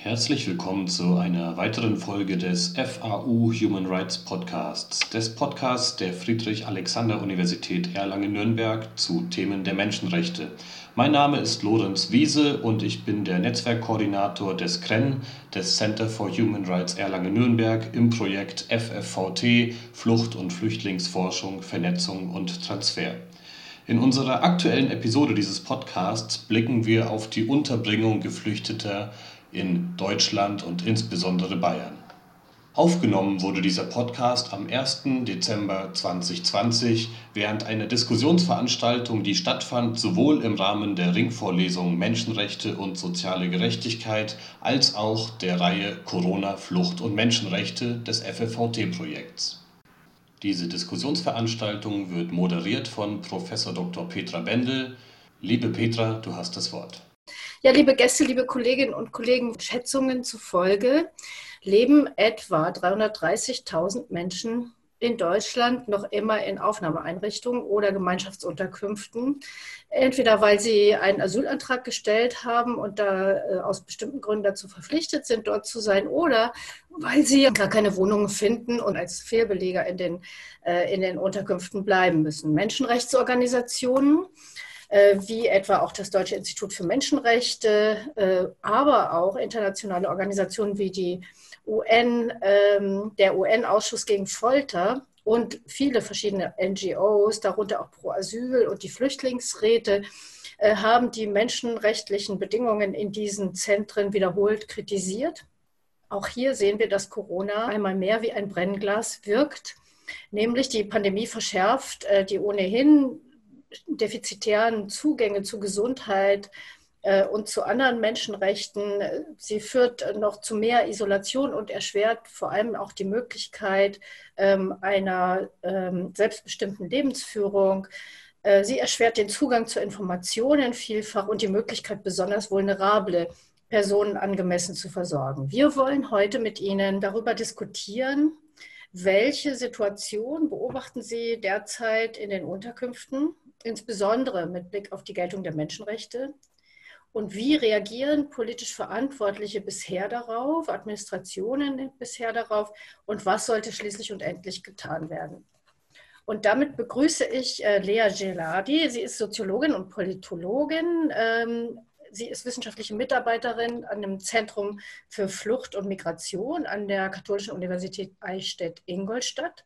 Herzlich willkommen zu einer weiteren Folge des FAU Human Rights Podcasts, des Podcasts der Friedrich-Alexander-Universität Erlangen-Nürnberg zu Themen der Menschenrechte. Mein Name ist Lorenz Wiese und ich bin der Netzwerkkoordinator des CREN, des Center for Human Rights Erlangen-Nürnberg, im Projekt FFVT Flucht- und Flüchtlingsforschung, Vernetzung und Transfer. In unserer aktuellen Episode dieses Podcasts blicken wir auf die Unterbringung Geflüchteter in Deutschland und insbesondere Bayern. Aufgenommen wurde dieser Podcast am 1. Dezember 2020 während einer Diskussionsveranstaltung, die stattfand sowohl im Rahmen der Ringvorlesung Menschenrechte und soziale Gerechtigkeit als auch der Reihe Corona, Flucht und Menschenrechte des FFVT-Projekts. Diese Diskussionsveranstaltung wird moderiert von Prof. Dr. Petra Bendel. Liebe Petra, du hast das Wort. Ja, liebe Gäste, liebe Kolleginnen und Kollegen, Schätzungen zufolge leben etwa 330.000 Menschen in Deutschland noch immer in Aufnahmeeinrichtungen oder Gemeinschaftsunterkünften. Entweder weil sie einen Asylantrag gestellt haben und da äh, aus bestimmten Gründen dazu verpflichtet sind, dort zu sein, oder weil sie gar keine Wohnungen finden und als Fehlbeleger in den, äh, in den Unterkünften bleiben müssen. Menschenrechtsorganisationen wie etwa auch das Deutsche Institut für Menschenrechte, äh, aber auch internationale Organisationen wie die UN, ähm, der UN-Ausschuss gegen Folter und viele verschiedene NGOs, darunter auch Pro Asyl und die Flüchtlingsräte, äh, haben die menschenrechtlichen Bedingungen in diesen Zentren wiederholt kritisiert. Auch hier sehen wir, dass Corona einmal mehr wie ein Brennglas wirkt, nämlich die Pandemie verschärft die ohnehin defizitären Zugänge zu Gesundheit äh, und zu anderen Menschenrechten. Sie führt noch zu mehr Isolation und erschwert vor allem auch die Möglichkeit ähm, einer ähm, selbstbestimmten Lebensführung. Äh, sie erschwert den Zugang zu Informationen vielfach und die Möglichkeit, besonders vulnerable Personen angemessen zu versorgen. Wir wollen heute mit Ihnen darüber diskutieren, welche Situation beobachten Sie derzeit in den Unterkünften insbesondere mit Blick auf die Geltung der Menschenrechte? Und wie reagieren politisch Verantwortliche bisher darauf, Administrationen bisher darauf? Und was sollte schließlich und endlich getan werden? Und damit begrüße ich äh, Lea Geladi. Sie ist Soziologin und Politologin. Ähm, sie ist wissenschaftliche Mitarbeiterin an dem Zentrum für Flucht und Migration an der Katholischen Universität Eichstätt-Ingolstadt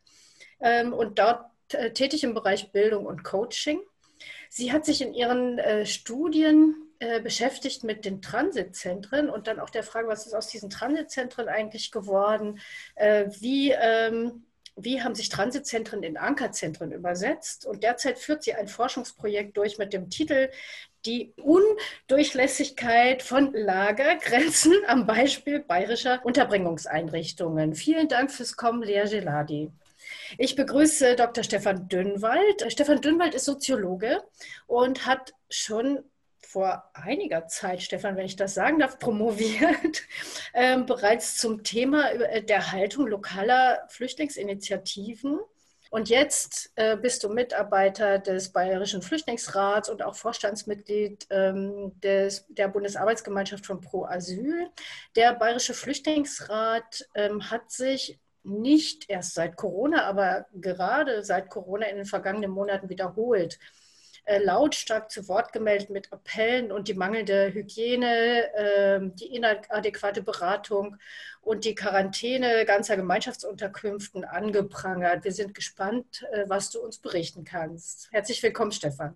ähm, und dort äh, tätig im Bereich Bildung und Coaching. Sie hat sich in ihren äh, Studien äh, beschäftigt mit den Transitzentren und dann auch der Frage, was ist aus diesen Transitzentren eigentlich geworden? Äh, wie, ähm, wie haben sich Transitzentren in Ankerzentren übersetzt? Und derzeit führt sie ein Forschungsprojekt durch mit dem Titel die Undurchlässigkeit von Lagergrenzen am Beispiel bayerischer Unterbringungseinrichtungen. Vielen Dank fürs Kommen, Lea Geladi. Ich begrüße Dr. Stefan Dünnwald. Stefan Dünnwald ist Soziologe und hat schon vor einiger Zeit, Stefan, wenn ich das sagen darf, promoviert, äh, bereits zum Thema äh, der Haltung lokaler Flüchtlingsinitiativen. Und jetzt äh, bist du Mitarbeiter des Bayerischen Flüchtlingsrats und auch Vorstandsmitglied ähm, des, der Bundesarbeitsgemeinschaft von Pro Asyl. Der Bayerische Flüchtlingsrat ähm, hat sich nicht erst seit Corona, aber gerade seit Corona in den vergangenen Monaten wiederholt äh, lautstark zu Wort gemeldet mit Appellen und die mangelnde Hygiene, äh, die inadäquate Beratung und die Quarantäne ganzer Gemeinschaftsunterkünften angeprangert. Wir sind gespannt, äh, was du uns berichten kannst. Herzlich willkommen, Stefan.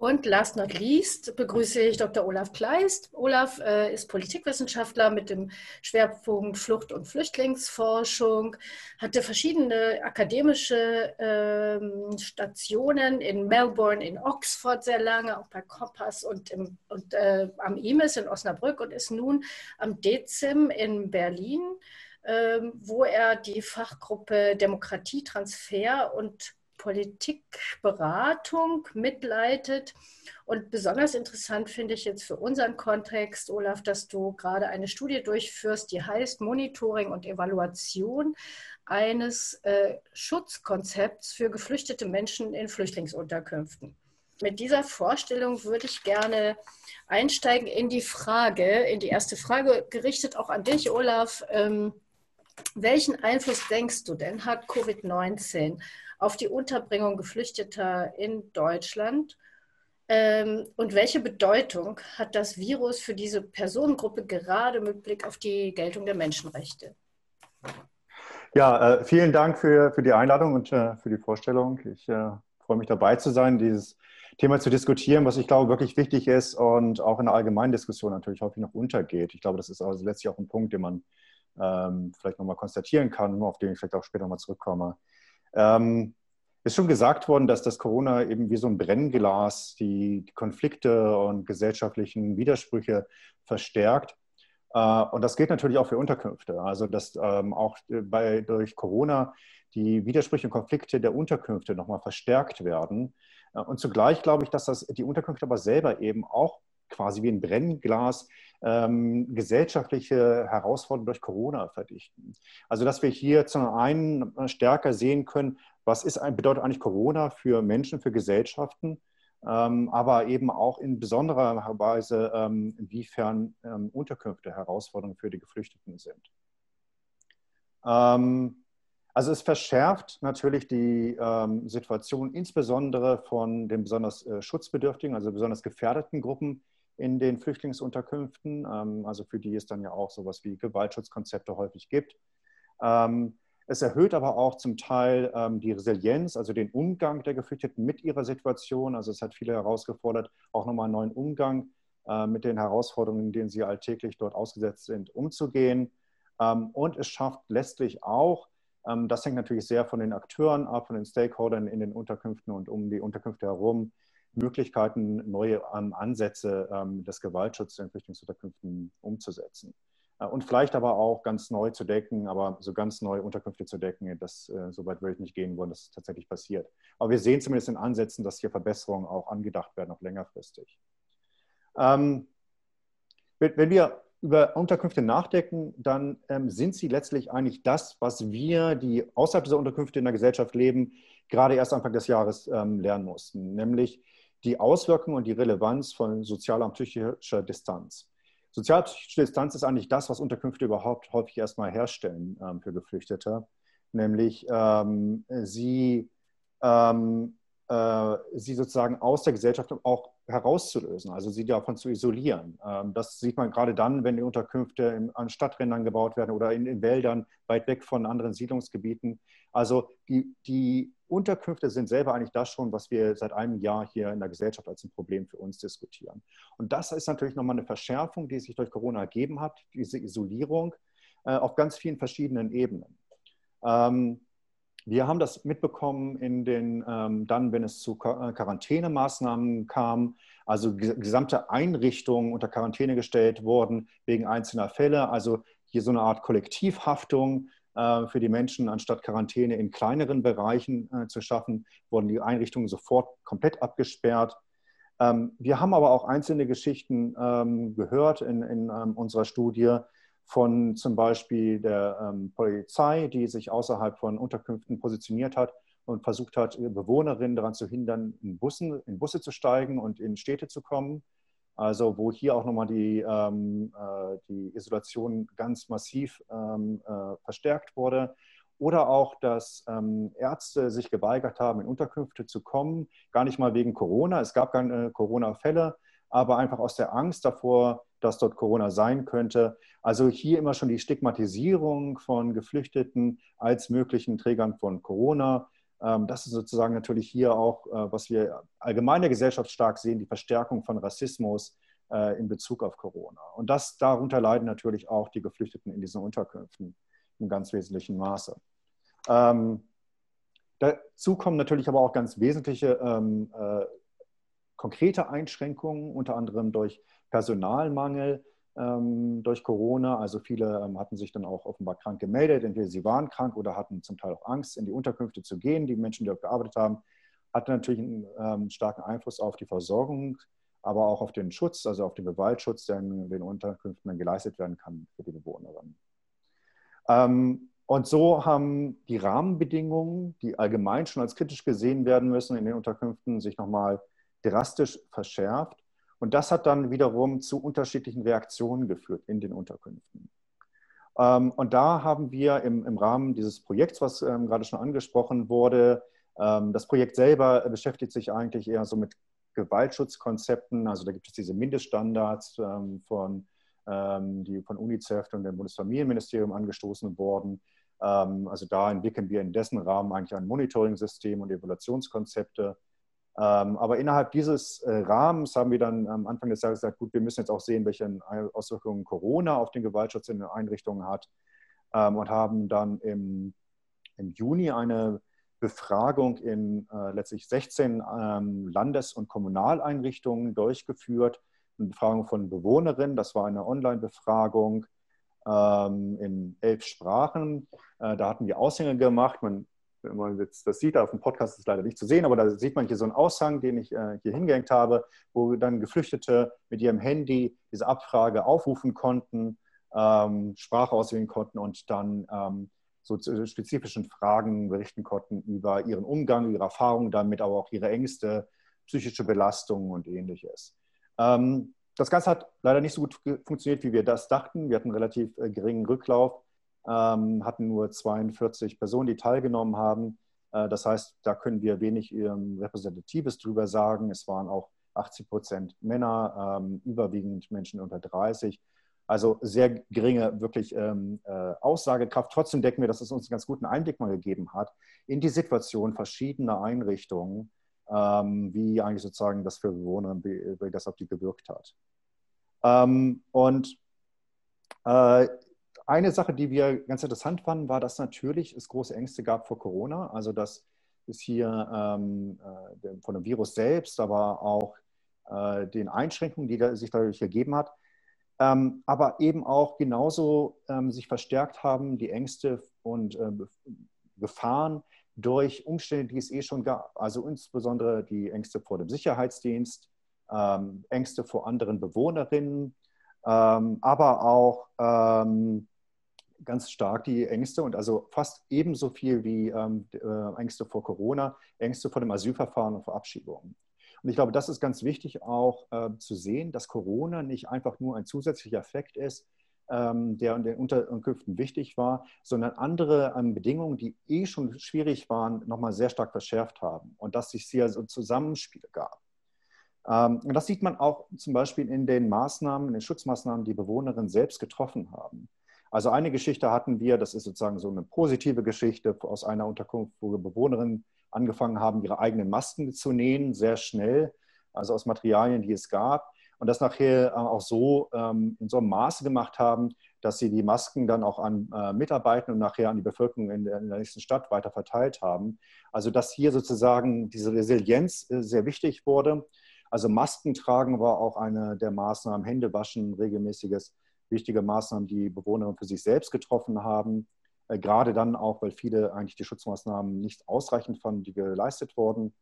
Und last not least begrüße ich Dr. Olaf Kleist. Olaf äh, ist Politikwissenschaftler mit dem Schwerpunkt Flucht- und Flüchtlingsforschung, hatte verschiedene akademische ähm, Stationen in Melbourne, in Oxford sehr lange, auch bei Kompass und, im, und äh, am IMES in Osnabrück und ist nun am DEZIM in Berlin, äh, wo er die Fachgruppe Demokratietransfer und Politikberatung mitleitet. Und besonders interessant finde ich jetzt für unseren Kontext, Olaf, dass du gerade eine Studie durchführst, die heißt Monitoring und Evaluation eines äh, Schutzkonzepts für geflüchtete Menschen in Flüchtlingsunterkünften. mit dieser Vorstellung würde ich gerne einsteigen in die Frage, in die erste Frage, gerichtet auch an dich, Olaf. Ähm, welchen Einfluss denkst du denn hat Covid-19 auf die Unterbringung Geflüchteter in Deutschland? Ähm, und welche Bedeutung hat das Virus für diese Personengruppe gerade mit Blick auf die Geltung der Menschenrechte? Ja, äh, vielen Dank für, für die Einladung und äh, für die Vorstellung. Ich äh, freue mich dabei zu sein, dieses Thema zu diskutieren, was ich glaube wirklich wichtig ist und auch in der allgemeinen Diskussion natürlich häufig noch untergeht. Ich glaube, das ist also letztlich auch ein Punkt, den man ähm, vielleicht nochmal konstatieren kann, auf den ich vielleicht auch später nochmal zurückkomme. Ähm, ist schon gesagt worden, dass das Corona eben wie so ein Brennglas die, Konflikte und gesellschaftlichen Widersprüche verstärkt. Äh, und das gilt natürlich auch für Unterkünfte. Also dass ähm, auch bei, durch Corona die Widersprüche und Konflikte der Unterkünfte nochmal verstärkt werden. Äh, und zugleich glaube ich, dass das die Unterkünfte aber selber eben auch quasi wie ein Brennglas ähm, gesellschaftliche Herausforderungen durch Corona verdichten. Also dass wir hier zum einen stärker sehen können, was ist, bedeutet eigentlich Corona für Menschen, für Gesellschaften, ähm, aber eben auch in besonderer Weise, ähm, inwiefern ähm, Unterkünfte Herausforderungen für die Geflüchteten sind. Ähm, also es verschärft natürlich die ähm, Situation insbesondere von den besonders äh, schutzbedürftigen, also besonders gefährdeten Gruppen in den Flüchtlingsunterkünften, ähm, also für die es dann ja auch sowas wie Gewaltschutzkonzepte häufig gibt. Ähm, es erhöht aber auch zum Teil ähm, die Resilienz, also den Umgang der Geflüchteten mit ihrer Situation. Also es hat viele herausgefordert, auch nochmal einen neuen Umgang äh, mit den Herausforderungen, denen sie alltäglich dort ausgesetzt sind, umzugehen. und es schafft letztlich auch, das hängt natürlich sehr von den Akteuren ab, von den Stakeholdern in den Unterkünften und um die Unterkünfte herum, Möglichkeiten, neue ähm, Ansätze ähm, des Gewaltschutzes in Flüchtlingsunterkünften umzusetzen. Äh, und vielleicht aber auch ganz neu zu decken, aber so ganz neue Unterkünfte zu decken, das, äh, so weit würde ich nicht gehen wollen, dass es tatsächlich passiert. Aber wir sehen zumindest in Ansätzen, dass hier Verbesserungen auch angedacht werden, auch längerfristig. Ähm, wenn wir über Unterkünfte nachdenken, dann ähm, sind sie letztlich eigentlich das, was wir, die außerhalb dieser Unterkünfte in der Gesellschaft leben, gerade erst Anfang des Jahres ähm, lernen mussten, nämlich die Auswirkungen und die Relevanz von sozialer und psychischer Distanz. Sozialpsychische Distanz ist eigentlich das, was Unterkünfte überhaupt häufig erstmal herstellen ähm, für Geflüchtete, nämlich ähm, sie, ähm, äh, sie sozusagen aus der Gesellschaft auch herauszulösen, also sie davon zu isolieren. Ähm, das sieht man gerade dann, wenn die Unterkünfte an Stadträndern gebaut werden oder in, in Wäldern weit weg von anderen Siedlungsgebieten. Also die, die Unterkünfte sind selber eigentlich das schon, was wir seit einem Jahr hier in der Gesellschaft als ein Problem für uns diskutieren. Und das ist natürlich nochmal eine Verschärfung, die sich durch Corona ergeben hat, diese Isolierung äh, auf ganz vielen verschiedenen Ebenen. Wir haben das mitbekommen in den, ähm, dann, wenn es zu äh, Quarantänemaßnahmen kam, also gesamte Einrichtungen unter Quarantäne gestellt wurden wegen einzelner Fälle, also hier so eine Art Kollektivhaftung, äh, für die Menschen, anstatt Quarantäne in kleineren Bereichen äh, zu schaffen, wurden die Einrichtungen sofort komplett abgesperrt. Ähm, wir haben aber auch einzelne Geschichten ähm, gehört in, in ähm, unserer Studie von zum Beispiel der Polizei, die sich außerhalb von Unterkünften positioniert hat und versucht hat, Bewohnerinnen daran zu hindern, in, Bussen, in Busse zu steigen und in Städte zu kommen. Also wo hier auch nochmal die, ähm, äh, die Isolation ganz massiv ähm, äh, verstärkt wurde. Oder auch, dass ähm, Ärzte sich geweigert haben, in Unterkünfte zu kommen, gar nicht mal wegen Corona. Es gab keine Corona-Fälle, aber einfach aus der Angst davor, dass dort Corona sein könnte. Also hier immer schon die Stigmatisierung von Geflüchteten als möglichen Trägern von Corona ähm, das ist sozusagen natürlich hier auch, äh, was wir allgemein in der Gesellschaft stark sehen, die Verstärkung von Rassismus äh, in Bezug auf Corona. Und das, darunter leiden natürlich auch die Geflüchteten in diesen Unterkünften im ganz wesentlichen Maße. Ähm, dazu kommen natürlich aber auch ganz wesentliche ähm, äh, konkrete Einschränkungen, unter anderem durch Personalmangel, ähm, durch Corona. Also viele ähm, hatten sich dann auch offenbar krank gemeldet. Entweder sie waren krank oder hatten zum Teil auch Angst, in die Unterkünfte zu gehen. Die Menschen, die dort gearbeitet haben, hatten natürlich einen ähm, starken Einfluss auf die Versorgung, aber auch auf den Schutz, also auf den Bewaldschutz, der in den Unterkünften dann geleistet werden kann für die Bewohnerinnen. Ähm, und so haben die Rahmenbedingungen, die allgemein schon als kritisch gesehen werden müssen in den Unterkünften, sich nochmal drastisch verschärft. Und das hat dann wiederum zu unterschiedlichen Reaktionen geführt in den Unterkünften. Ähm, und da haben wir im, Rahmen dieses Projekts, was ähm, gerade schon angesprochen wurde, ähm, das Projekt selber beschäftigt sich eigentlich eher so mit Gewaltschutzkonzepten. Also da gibt es diese Mindeststandards von, die von UNICEF und dem Bundesfamilienministerium angestoßen wurden. Also da entwickeln wir in dessen Rahmen eigentlich ein Monitoring-System und Evaluationskonzepte. Aber innerhalb dieses äh, Rahmens haben wir dann am Anfang des Jahres gesagt, gut, wir müssen jetzt auch sehen, welche Auswirkungen Corona auf den Gewaltschutz in den Einrichtungen hat und haben dann im, im Juni eine Befragung in äh, letztlich 16 ähm, Landes- und Kommunaleinrichtungen durchgeführt. Eine Befragung von Bewohnerinnen, das war eine Online-Befragung ähm, in elf Sprachen. Äh, da hatten wir Aushänge gemacht. Man, wenn man jetzt das sieht, auf dem Podcast ist es leider nicht zu sehen, aber da sieht man hier so einen Aushang, den ich äh, hier hingehängt habe, wo dann Geflüchtete mit ihrem Handy diese Abfrage aufrufen konnten, ähm, Sprache auswählen konnten und dann ähm, so zu spezifischen Fragen berichten konnten über ihren Umgang, ihre Erfahrungen damit, aber auch ihre Ängste, psychische Belastungen und ähnliches. Ähm, das Ganze hat leider nicht so gut funktioniert, wie wir das dachten. Wir hatten einen relativ äh, geringen Rücklauf, hatten nur 42 Personen, die teilgenommen haben. Äh, das heißt, da können wir wenig ähm, Repräsentatives drüber sagen. Es waren auch 80 Prozent Männer, überwiegend Menschen unter 30. Also sehr geringe wirklich ähm, äh, Aussagekraft. Trotzdem denken wir, dass es uns einen ganz guten Einblick mal gegeben hat in die Situation verschiedener Einrichtungen, ähm, wie eigentlich sozusagen das für Bewohner, wie, das auf die gewirkt hat. Ähm, und äh, eine Sache, die wir ganz interessant fanden, war, dass natürlich es große Ängste gab vor Corona. Also dass es hier ähm, äh, von dem Virus selbst, aber auch äh, den Einschränkungen, die da, sich dadurch ergeben hat, ähm, aber eben auch genauso ähm, sich verstärkt haben die Ängste und äh, Gefahren durch Umstände, die es eh schon gab. Also insbesondere die Ängste vor dem Sicherheitsdienst, ähm, Ängste vor anderen Bewohnerinnen, ähm, aber auch ähm, ganz stark die Ängste und also fast ebenso viel wie ähm, äh, Ängste vor Corona, Ängste vor dem Asylverfahren und vor Abschiebungen. Und ich glaube, das ist ganz wichtig auch äh, zu sehen, dass Corona nicht einfach nur ein zusätzlicher Effekt ist, ähm, der in den Unterkünften wichtig war, sondern andere ähm, Bedingungen, die eh schon schwierig waren, nochmal sehr stark verschärft haben und dass es hier so Zusammenspiele gab. Ähm, und das sieht man auch zum Beispiel in den Maßnahmen, in den Schutzmaßnahmen, die Bewohnerinnen selbst getroffen haben. Also eine Geschichte hatten wir, das ist sozusagen so eine positive Geschichte aus einer Unterkunft, wo Bewohnerinnen angefangen haben, ihre eigenen Masken zu nähen, sehr schnell, also aus Materialien, die es gab. Und das nachher auch so ähm, in so einem Maße gemacht haben, dass sie die Masken dann auch an äh, Mitarbeiter und nachher an die Bevölkerung in der, in der, nächsten Stadt weiter verteilt haben. Also dass hier sozusagen diese Resilienz äh, sehr wichtig wurde. Also Masken tragen war auch eine der Maßnahmen, Hände waschen, regelmäßiges, wichtige Maßnahmen, die Bewohner für sich selbst getroffen haben. Äh, gerade dann auch, weil viele eigentlich die Schutzmaßnahmen nicht ausreichend fanden, die geleistet wurden.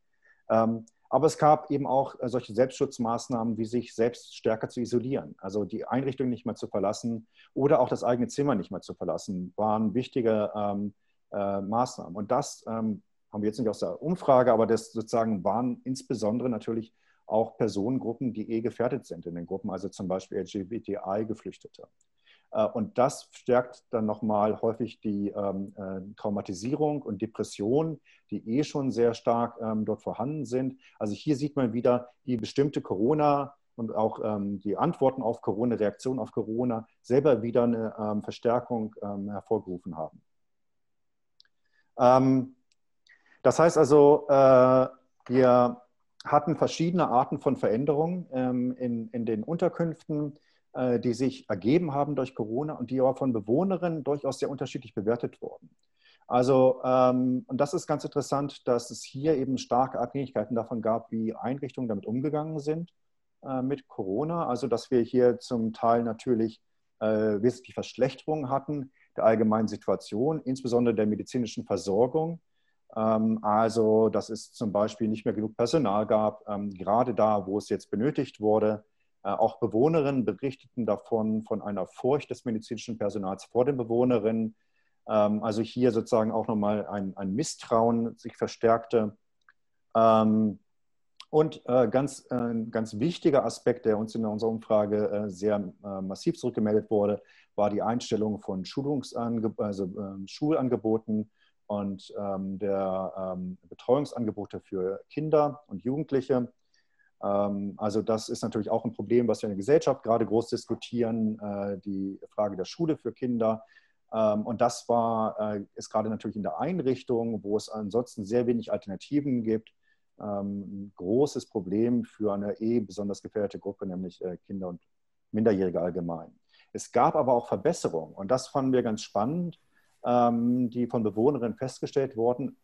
Ähm, aber es gab eben auch äh, solche Selbstschutzmaßnahmen, wie sich selbst stärker zu isolieren. Also die Einrichtung nicht mehr zu verlassen oder auch das eigene Zimmer nicht mehr zu verlassen, waren wichtige ähm, äh, Maßnahmen. Und das ähm, haben wir jetzt nicht aus der Umfrage, aber das sozusagen waren insbesondere natürlich auch Personengruppen, die eh gefährdet sind in den Gruppen, also zum Beispiel LGBTI-Geflüchtete. Äh, und das stärkt dann nochmal häufig die ähm, äh, Traumatisierung und Depression, die eh schon sehr stark ähm, dort vorhanden sind. Also hier sieht man wieder, wie bestimmte Corona und auch ähm, die Antworten auf Corona, Reaktionen auf Corona selber wieder eine ähm, Verstärkung ähm, hervorgerufen haben. Ähm, das heißt also, äh, wir hatten verschiedene Arten von Veränderungen in, in den Unterkünften äh, die sich ergeben haben durch Corona und die aber von Bewohnerinnen durchaus sehr unterschiedlich bewertet wurden. Also, ähm, und das ist ganz interessant, dass es hier eben starke Abhängigkeiten davon gab, wie Einrichtungen damit umgegangen sind äh, mit Corona. Also, dass wir hier zum Teil natürlich äh, wesentlich Verschlechterungen hatten der allgemeinen Situation, insbesondere der medizinischen Versorgung. Ähm, also, dass es zum Beispiel nicht mehr genug Personal gab, ähm, gerade da, wo es jetzt benötigt wurde. Äh, auch Bewohnerinnen berichteten davon, von einer Furcht des medizinischen Personals vor den Bewohnerinnen. Ähm, also hier sozusagen auch nochmal ein, ein Misstrauen sich verstärkte. Und äh, ganz, äh, ein ganz wichtiger Aspekt, der uns in unserer Umfrage sehr massiv zurückgemeldet wurde, war die Einstellung von Schulungsange also, Schulangeboten und ähm, der ähm, Betreuungsangebote für Kinder und Jugendliche. Ähm, also das ist natürlich auch ein Problem, was wir in der Gesellschaft gerade groß diskutieren, äh, die Frage der Schule für Kinder. Ähm, und das war, äh, ist gerade natürlich in der Einrichtung, wo es ansonsten sehr wenig Alternativen gibt, ähm, ein großes Problem für eine eh besonders gefährdete Gruppe, nämlich äh, Kinder und Minderjährige allgemein. Es gab aber auch Verbesserungen und das fanden wir ganz spannend, die von Bewohnerinnen festgestellt wurden.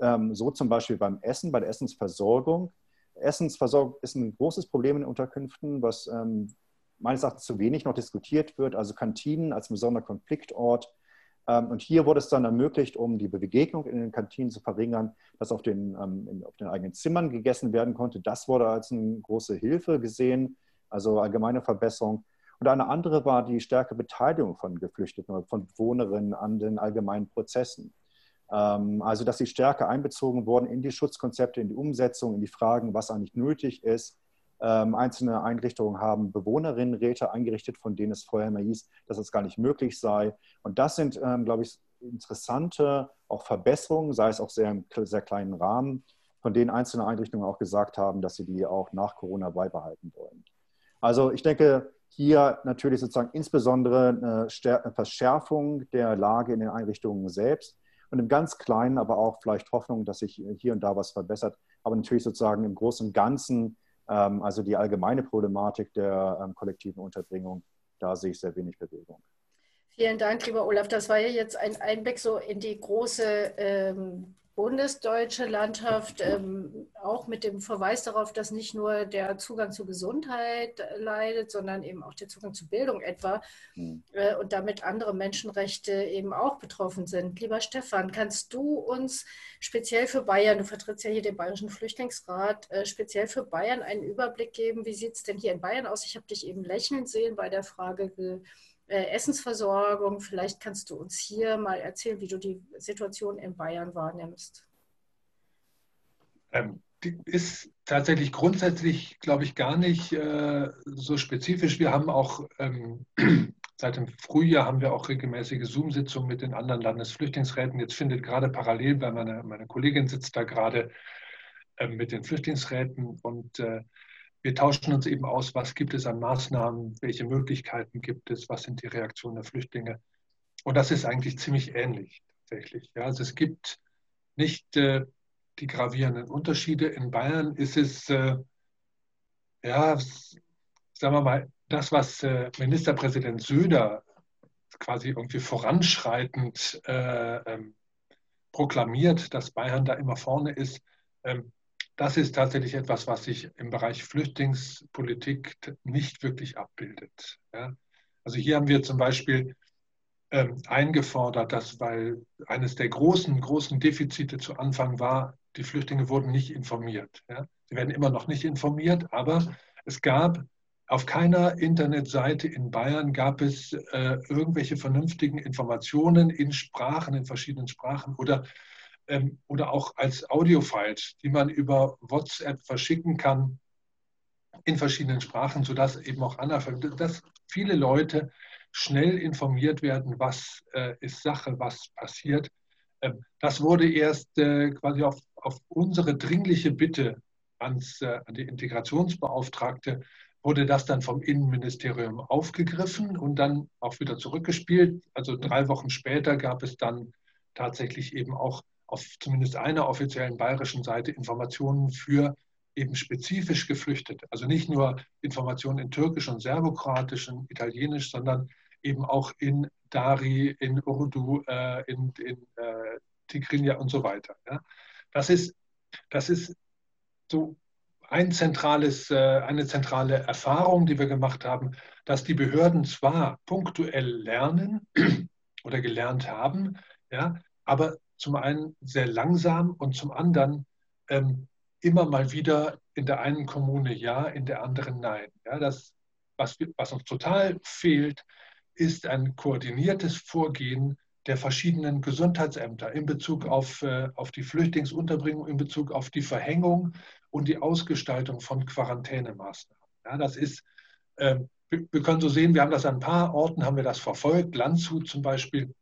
Ähm, so zum Beispiel beim Essen, bei der Essensversorgung. Essensversorgung ist ein großes Problem in Unterkünften, was meines Erachtens zu wenig noch diskutiert wird. Also Kantinen als besonderer Konfliktort ähm, und hier wurde es dann ermöglicht, um die Begegnung in den Kantinen zu verringern, dass auf den, ähm, auf den eigenen Zimmern gegessen werden konnte. Das wurde als eine große Hilfe gesehen, also allgemeine Verbesserung. Und eine andere war die stärkere Beteiligung von Geflüchteten oder von Bewohnerinnen an den allgemeinen Prozessen. Ähm, also, dass sie stärker einbezogen wurden in die Schutzkonzepte, in die Umsetzung, in die Fragen, was eigentlich nötig ist, ähm, einzelne Einrichtungen haben Bewohnerinnenräte eingerichtet, von denen es vorher immer hieß, dass es gar nicht möglich sei. Und das sind, ähm, glaube ich, interessante auch Verbesserungen, sei es auch sehr im sehr kleinen Rahmen, von denen einzelne Einrichtungen auch gesagt haben, dass sie die auch nach Corona beibehalten wollen. Also ich denke, hier natürlich sozusagen insbesondere eine Verschärfung der Lage in den Einrichtungen selbst und im ganz Kleinen aber auch vielleicht Hoffnung, dass sich hier und da was verbessert. Aber natürlich sozusagen im Großen und Ganzen ähm, also die allgemeine Problematik der ähm, kollektiven Unterbringung, da sehe ich sehr wenig Bewegung. Vielen Dank, lieber Olaf. Das war ja jetzt ein Einblick so in die große ähm, bundesdeutsche Landschaft, ähm, auch mit dem Verweis darauf, dass nicht nur der Zugang zu Gesundheit leidet, sondern eben auch der Zugang zu Bildung etwa mhm. äh, und damit andere Menschenrechte eben auch betroffen sind. Lieber Stefan, kannst du uns speziell für Bayern, du vertrittst ja hier den Bayerischen Flüchtlingsrat, äh, speziell für Bayern einen Überblick geben? Wie sieht es denn hier in Bayern aus? Ich habe dich eben lächeln sehen bei der Frage, äh, Essensversorgung. Vielleicht kannst du uns hier mal erzählen, wie du die Situation in Bayern wahrnimmst. Ähm, die ist tatsächlich grundsätzlich, glaube ich, gar nicht äh, so spezifisch. Wir haben auch ähm, seit dem Frühjahr haben wir auch regelmäßige Zoom-Sitzungen mit den anderen Landesflüchtlingsräten. Jetzt findet gerade parallel, weil meine, meine Kollegin sitzt da gerade äh, mit den Flüchtlingsräten und äh, wir tauschen uns eben aus, was gibt es an Maßnahmen, welche Möglichkeiten gibt es, was sind die Reaktionen der Flüchtlinge. Und das ist eigentlich ziemlich ähnlich tatsächlich. Ja, also es gibt nicht äh, die gravierenden Unterschiede. In Bayern ist es, äh, ja, sagen wir mal, das, was äh, Ministerpräsident Söder quasi irgendwie voranschreitend äh, ähm, proklamiert, dass Bayern da immer vorne ist, ähm, das ist tatsächlich etwas, was sich im Bereich Flüchtlingspolitik nicht wirklich abbildet. Ja? Also hier haben wir zum Beispiel ähm, eingefordert, dass, weil eines der großen, großen Defizite zu Anfang war, die Flüchtlinge wurden nicht informiert. Ja? Sie werden immer noch nicht informiert, aber es gab auf keiner Internetseite in Bayern gab es äh, irgendwelche vernünftigen Informationen in Sprachen, in verschiedenen Sprachen oder ähm, oder auch als Audiofiles, die man über WhatsApp verschicken kann in verschiedenen Sprachen, sodass eben auch Analphabeten, dass viele Leute schnell informiert werden, was äh, ist Sache, was passiert. Ähm, das wurde erst äh, quasi auf, auf unsere dringliche Bitte ans, äh, an die Integrationsbeauftragte wurde das dann vom Innenministerium aufgegriffen und dann auch wieder zurückgespielt. Also drei Wochen später gab es dann tatsächlich eben auch auf zumindest einer offiziellen bayerischen Seite Informationen für eben spezifisch Geflüchtete. Also nicht nur Informationen in Türkisch und Serbokroatisch und Italienisch, sondern eben auch in Dari, in Urdu, äh, in, in äh, Tigrinya und so weiter. Ja. Das, ist, das ist so ein zentrales, äh, eine zentrale Erfahrung, die wir gemacht haben, dass die Behörden zwar punktuell lernen oder gelernt haben, ja, aber zum einen sehr langsam und zum anderen ähm, immer mal wieder in der einen Kommune ja, in der anderen nein. Ja, das, was, was uns total fehlt, ist ein koordiniertes Vorgehen der verschiedenen Gesundheitsämter in Bezug auf, äh, auf die Flüchtlingsunterbringung, in Bezug auf die Verhängung und die Ausgestaltung von Quarantänemaßnahmen. Ja, das ist, äh, wir können so sehen, wir haben das an ein paar Orten, haben wir das verfolgt, Landshut zum Beispiel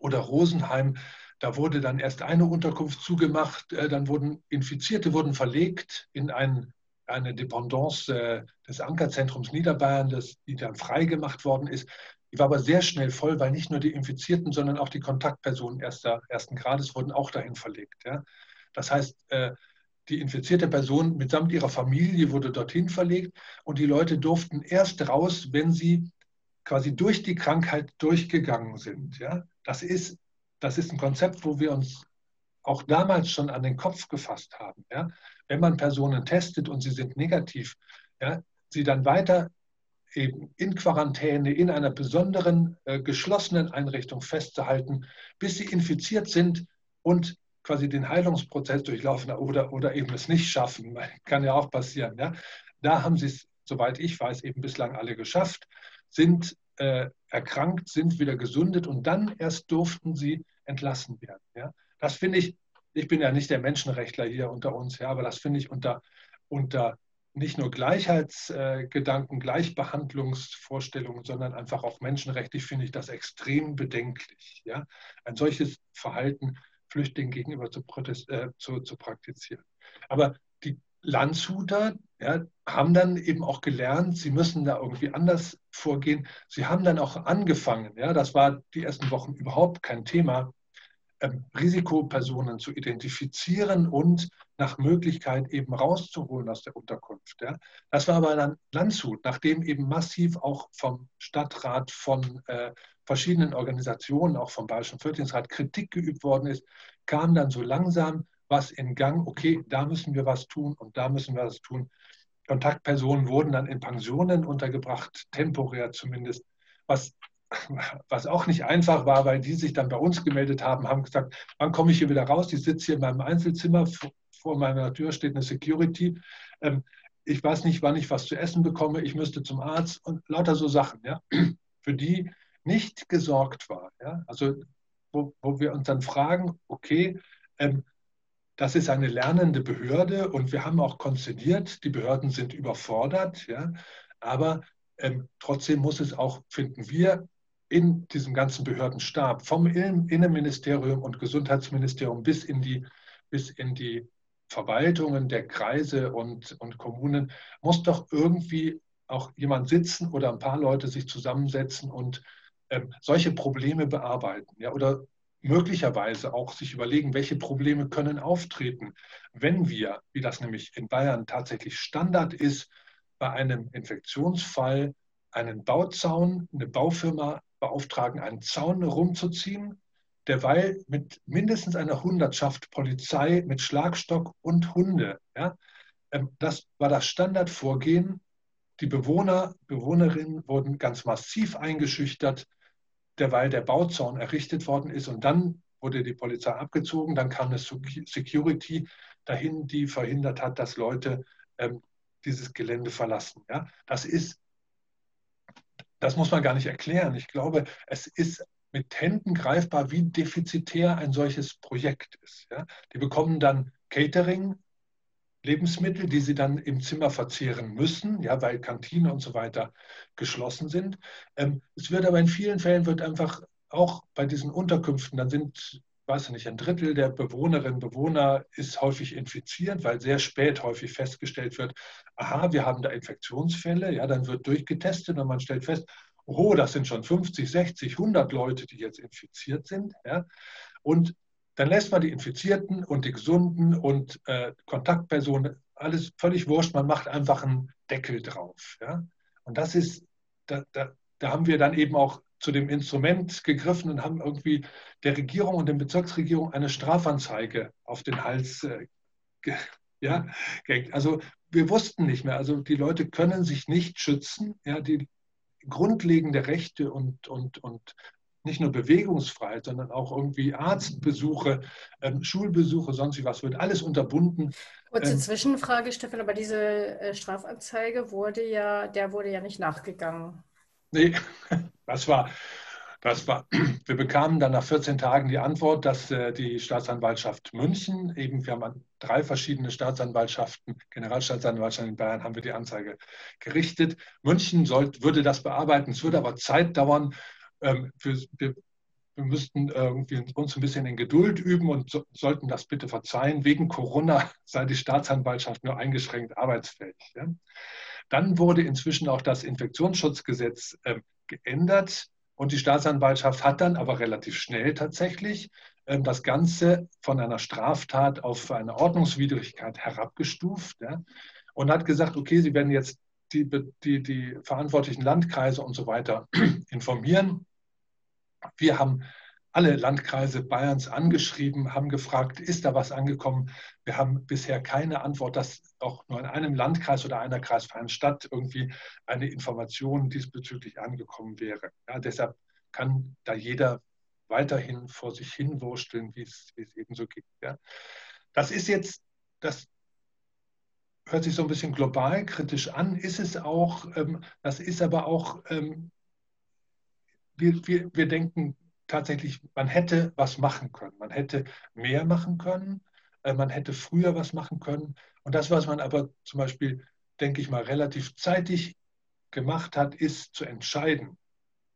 oder Rosenheim. Da wurde dann erst eine Unterkunft zugemacht, äh, dann wurden Infizierte wurden verlegt in ein, eine Dependance äh, des Ankerzentrums Niederbayern, das, die dann freigemacht worden ist. Die war aber sehr schnell voll, weil nicht nur die Infizierten, sondern auch die Kontaktpersonen erster, ersten Grades wurden auch dahin verlegt. Ja. Das heißt, äh, die infizierte Person mitsamt ihrer Familie wurde dorthin verlegt und die Leute durften erst raus, wenn sie quasi durch die Krankheit durchgegangen sind. Ja. Das, ist, das ist ein Konzept, wo wir uns auch damals schon an den Kopf gefasst haben. Ja. Wenn man Personen testet und sie sind negativ, ja, sie dann weiter eben in Quarantäne, in einer besonderen äh, geschlossenen Einrichtung festzuhalten, bis sie infiziert sind und quasi den Heilungsprozess durchlaufen oder, oder eben es nicht schaffen. Kann ja auch passieren. Ja? Da haben sie es, soweit ich weiß, eben bislang alle geschafft, sind äh, erkrankt, sind wieder gesundet und dann erst durften sie entlassen werden. Ja? Das finde ich, ich bin ja nicht der Menschenrechtler hier unter uns, ja, aber das finde ich unter, unter nicht nur Gleichheitsgedanken, Gleichbehandlungsvorstellungen, sondern einfach auch menschenrechtlich finde ich das extrem bedenklich. Ja? Ein solches Verhalten Flüchtlingen gegenüber zu, äh, zu, zu, praktizieren. Aber Landshuter ja, haben dann eben auch gelernt, sie müssen da irgendwie anders vorgehen. Sie haben dann auch angefangen, ja, das war die ersten Wochen überhaupt kein Thema, ähm, Risikopersonen zu identifizieren und nach Möglichkeit eben rauszuholen aus der Unterkunft. Ja. Das war aber dann Landshut, nachdem eben massiv auch vom Stadtrat, von äh, verschiedenen Organisationen, auch vom Bayerischen Flüchtlingsrat, Kritik geübt worden ist, kam dann so langsam was in Gang, okay, da müssen wir was tun und da müssen wir was tun. Kontaktpersonen wurden dann in Pensionen untergebracht, temporär zumindest, was was auch nicht einfach war, weil die sich dann bei uns gemeldet haben, haben gesagt, wann komme ich hier wieder raus? Ich sitze hier in meinem Einzelzimmer, vor meiner Tür steht eine Security. Ähm, ich weiß nicht, wann ich was zu essen bekomme, ich müsste zum Arzt und lauter so Sachen, ja, für die nicht gesorgt war. Ja? Also wo, wo wir uns dann fragen, okay, ähm, das ist eine lernende Behörde und wir haben auch konzediert, die Behörden sind überfordert, ja, aber ähm, trotzdem muss es auch, finden wir, in diesem ganzen Behördenstab, vom Innenministerium und Gesundheitsministerium bis in die, bis in die Verwaltungen der Kreise und, und Kommunen, muss doch irgendwie auch jemand sitzen oder ein paar Leute sich zusammensetzen und ähm, solche Probleme bearbeiten. Ja, oder möglicherweise auch sich überlegen, welche Probleme können auftreten, wenn wir, wie das nämlich in Bayern tatsächlich Standard ist, bei einem Infektionsfall einen Bauzaun, eine Baufirma beauftragen, einen Zaun rumzuziehen, derweil mit mindestens einer Hundertschaft Polizei mit Schlagstock und Hunde. Ja? Ähm, das war das Standardvorgehen. Die Bewohner, Bewohnerinnen wurden ganz massiv eingeschüchtert, derweil der Bauzaun errichtet worden ist. Und dann wurde die Polizei abgezogen. Dann kam eine Security dahin, die verhindert hat, dass Leute ähm, dieses Gelände verlassen. Ja? Das ist das muss man gar nicht erklären. Ich glaube, es ist mit Händen greifbar, wie defizitär ein solches Projekt ist. Ja? Die bekommen dann Catering, Lebensmittel, die sie dann im Zimmer verzehren müssen, ja, weil Kantine und so weiter geschlossen sind. Ähm, es wird aber in vielen Fällen wird einfach auch bei diesen Unterkünften, dann sind, weiß ich nicht, ein Drittel der Bewohnerinnen und Bewohner ist häufig infiziert, weil sehr spät häufig festgestellt wird, aha, wir haben da Infektionsfälle, ja, dann wird durchgetestet und man stellt fest, oh, das sind schon 50, 60, 100 Leute, die jetzt infiziert sind. Ja, und dann lässt man die Infizierten und die Gesunden und äh, Kontaktpersonen, alles völlig wurscht, man macht einfach einen Deckel drauf. Ja? Und das ist, da, da, da haben wir dann eben auch zu dem Instrument gegriffen und haben irgendwie der Regierung und der Bezirksregierung eine Strafanzeige auf den Hals äh, ja, also wir wussten nicht mehr, also die Leute können sich nicht schützen, ja, die grundlegende Rechte und, und, und nicht nur Bewegungsfreiheit, sondern auch irgendwie Arztbesuche, ähm, Schulbesuche, sonst was, wird alles unterbunden. Kurze ähm, Zwischenfrage, Stefan, aber diese äh, Strafanzeige wurde ja, der wurde ja nicht nachgegangen. Nee, das war, Das war, wir bekamen dann nach 14 Tagen die Antwort, dass äh, die Staatsanwaltschaft München, eben wir haben an drei verschiedene Staatsanwaltschaften, Generalstaatsanwaltschaft in Bayern, haben wir die Anzeige gerichtet. München sollt, würde das bearbeiten, es würde aber Zeit dauern. Ähm, wir, wir, wir, müssten irgendwie uns ein bisschen in Geduld üben und so, sollten das bitte verzeihen. Wegen Corona sei die Staatsanwaltschaft nur eingeschränkt arbeitsfähig. Ja? Dann wurde inzwischen auch das Infektionsschutzgesetz äh, geändert und die Staatsanwaltschaft hat dann aber relativ schnell tatsächlich ähm, das Ganze von einer Straftat auf eine Ordnungswidrigkeit herabgestuft ja, und hat gesagt, okay, Sie werden jetzt die, die, die verantwortlichen Landkreise und so weiter informieren. Wir haben alle Landkreise Bayerns angeschrieben, haben gefragt, ist da was angekommen? Wir haben bisher keine Antwort, dass auch nur in einem Landkreis oder einer kreisfreien Stadt irgendwie eine Information diesbezüglich angekommen wäre. Ja, deshalb kann da jeder weiterhin vor sich hin wursteln, wie es, wie es eben so geht. Ja. Das ist jetzt, das hört sich so ein bisschen global kritisch an, ist es auch, ähm, das ist aber auch, ähm, wir, wir, wir denken tatsächlich, man hätte was machen können. Man hätte mehr machen können, äh, man hätte früher was machen können. Und das, was man aber zum Beispiel, denke ich mal, relativ zeitig gemacht hat, ist zu entscheiden.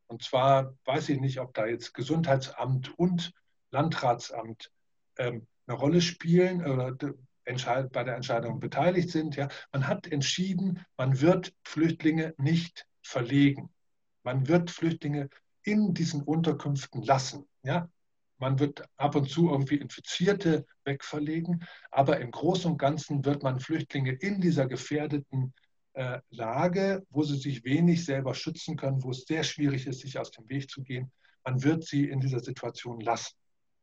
Und zwar weiß ich nicht, ob da jetzt Gesundheitsamt und Landratsamt ähm, eine Rolle spielen oder bei der Entscheidung beteiligt sind. Ja. Man hat entschieden, man wird Flüchtlinge nicht verlegen. Man wird Flüchtlinge in diesen Unterkünften lassen. Ja? Man wird ab und zu irgendwie Infizierte wegverlegen, aber im Großen und Ganzen wird man Flüchtlinge in dieser gefährdeten äh, Lage, wo sie sich wenig selber schützen können, wo es sehr schwierig ist, sich aus dem Weg zu gehen, man wird sie in dieser Situation lassen.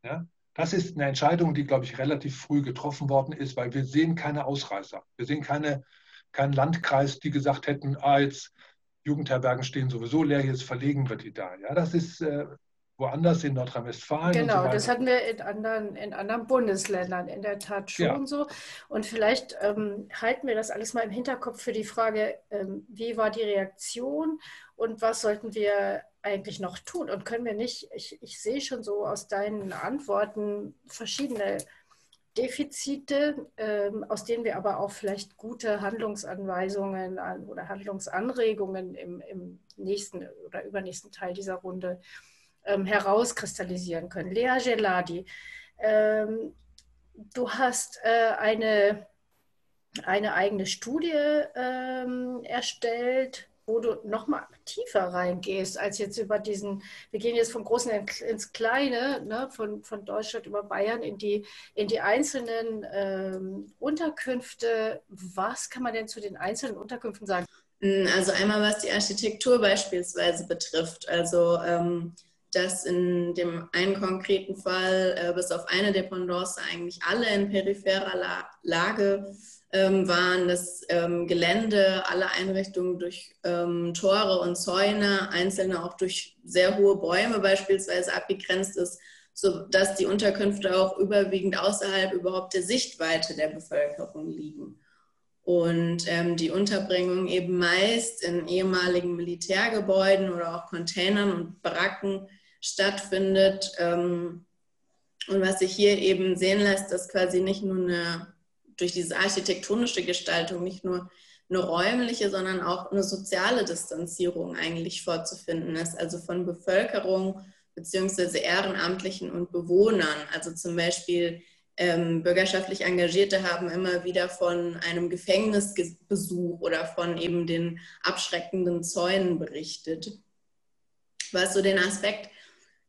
Ja? Das ist eine Entscheidung, die, glaube ich, relativ früh getroffen worden ist, weil wir sehen keine Ausreißer. Wir sehen keine, keinen Landkreis, die gesagt hätten, ah, jetzt Jugendherbergen stehen sowieso leer, jetzt verlegen wir die da. Ja, das ist äh, woanders in Nordrhein-Westfalen. Genau, so das hatten wir in anderen, in anderen Bundesländern in der Tat schon ja. so. Und vielleicht ähm, halten wir das alles mal im Hinterkopf für die Frage, ähm, wie war die Reaktion und was sollten wir eigentlich noch tun? Und können wir nicht, ich, ich sehe schon so aus deinen Antworten verschiedene Defizite, ähm, aus denen wir aber auch vielleicht gute Handlungsanweisungen oder Handlungsanregungen im, im nächsten oder übernächsten Teil dieser Runde ähm, herauskristallisieren können. Lea Geladi, ähm, du hast äh, eine, eine eigene Studie erstellt wo du nochmal tiefer reingehst, als jetzt über diesen, wir gehen jetzt vom Großen ins Kleine, ne, von, von Deutschland über Bayern in die, in die einzelnen ähm, Unterkünfte. Was kann man denn zu den einzelnen Unterkünften sagen? Hm, also einmal was die Architektur beispielsweise betrifft. Also ähm, dass in dem einen konkreten Fall äh, bis auf eine Dependance eigentlich alle in peripherer La Lage ähm, waren das ähm, Gelände, alle Einrichtungen durch ähm, Tore und Zäune, einzelne auch durch sehr hohe Bäume beispielsweise abgegrenzt ist, sodass die Unterkünfte auch überwiegend außerhalb überhaupt der Sichtweite der Bevölkerung liegen. Und ähm, die Unterbringung eben meist in ehemaligen Militärgebäuden oder auch Containern und Baracken stattfindet. Ähm, und was sich hier eben sehen lässt, dass quasi nicht nur eine durch diese architektonische Gestaltung nicht nur eine räumliche, sondern auch eine soziale Distanzierung eigentlich vorzufinden ist, also von Bevölkerung beziehungsweise Ehrenamtlichen und Bewohnern. Also zum Beispiel ähm, bürgerschaftlich Engagierte haben immer wieder von einem Gefängnisbesuch oder von eben den abschreckenden Zäunen berichtet. Was so den Aspekt